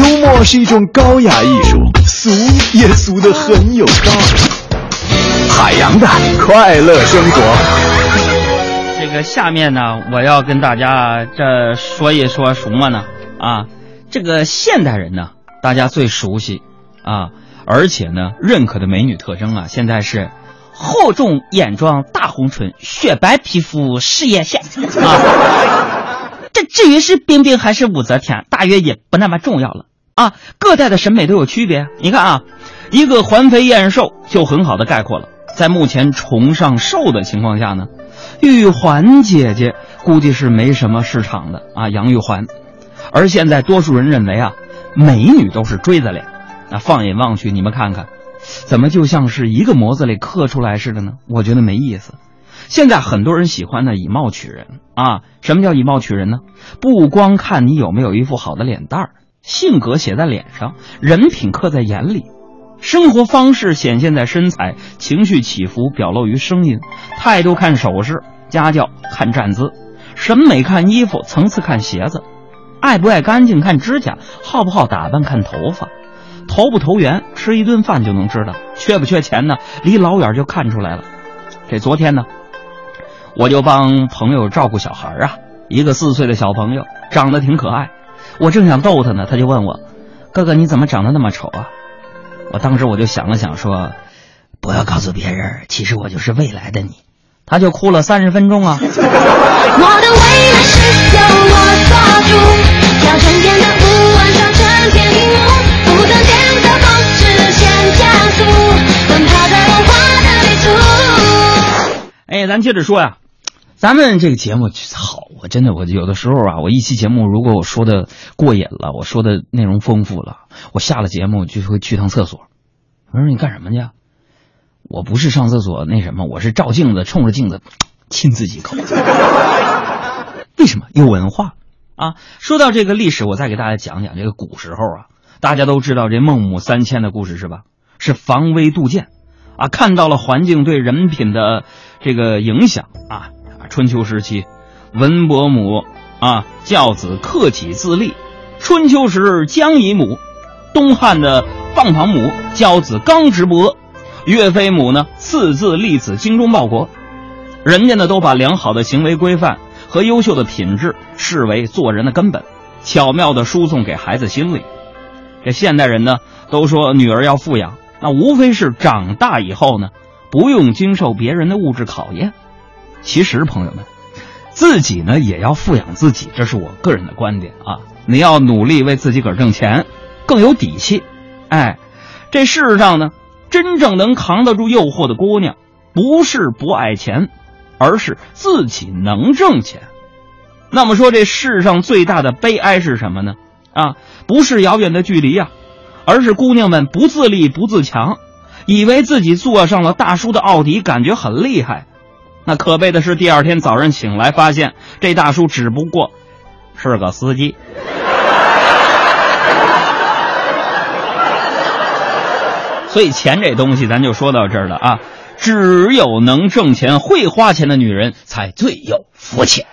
幽默是一种高雅艺术，俗也俗得很有道理。海洋的快乐生活。这个下面呢，我要跟大家这说一说什么呢？啊，这个现代人呢，大家最熟悉啊，而且呢，认可的美女特征啊，现在是厚重眼妆、大红唇、雪白皮肤、事业线啊。这至于是冰冰还是武则天，大约也不那么重要了啊。各代的审美都有区别。你看啊，一个环肥燕瘦就很好的概括了。在目前崇尚瘦的情况下呢，玉环姐姐估计是没什么市场的啊。杨玉环，而现在多数人认为啊，美女都是锥子脸。那放眼望去，你们看看，怎么就像是一个模子里刻出来似的呢？我觉得没意思。现在很多人喜欢呢以貌取人啊。什么叫以貌取人呢？不光看你有没有一副好的脸蛋儿，性格写在脸上，人品刻在眼里。生活方式显现在身材，情绪起伏表露于声音，态度看首饰，家教看站姿，审美看衣服，层次看鞋子，爱不爱干净看指甲，好不好打扮看头发，投不投缘吃一顿饭就能知道，缺不缺钱呢？离老远就看出来了。这昨天呢，我就帮朋友照顾小孩啊，一个四岁的小朋友长得挺可爱，我正想逗他呢，他就问我：“哥哥你怎么长得那么丑啊？”我当时我就想了想，说：“不要告诉别人，其实我就是未来的你。”他就哭了三十分钟啊。我的未来是由我做主，像春天的雾晚上春天一幕，不断变的风直线加速，奔跑在文化的旅途。哎，咱接着说呀，咱们这个节目好，我真的我有的时候啊，我一期节目如果我说的过瘾了，我说的内容丰富了，我下了节目就会去趟厕所。我说你干什么去？我不是上厕所那什么，我是照镜子，冲着镜子亲自己一口。为什么有文化啊？说到这个历史，我再给大家讲讲这个古时候啊，大家都知道这孟母三迁的故事是吧？是防微杜渐啊，看到了环境对人品的这个影响啊。春秋时期，文伯母啊教子克己自立；春秋时姜夷母，东汉的放庞母教子刚直不阿；岳飞母呢四字立子精忠报国。人家呢都把良好的行为规范和优秀的品质视为做人的根本，巧妙的输送给孩子心里。这现代人呢都说女儿要富养，那无非是长大以后呢不用经受别人的物质考验。其实朋友们，自己呢也要富养自己，这是我个人的观点啊。你要努力为自己个儿挣钱，更有底气。哎，这世上呢，真正能扛得住诱惑的姑娘，不是不爱钱，而是自己能挣钱。那么说，这世上最大的悲哀是什么呢？啊，不是遥远的距离呀，而是姑娘们不自立、不自强，以为自己坐上了大叔的奥迪，感觉很厉害。那可悲的是，第二天早上醒来，发现这大叔只不过是个司机。所以钱这东西，咱就说到这儿了啊！只有能挣钱、会花钱的女人才最有福气。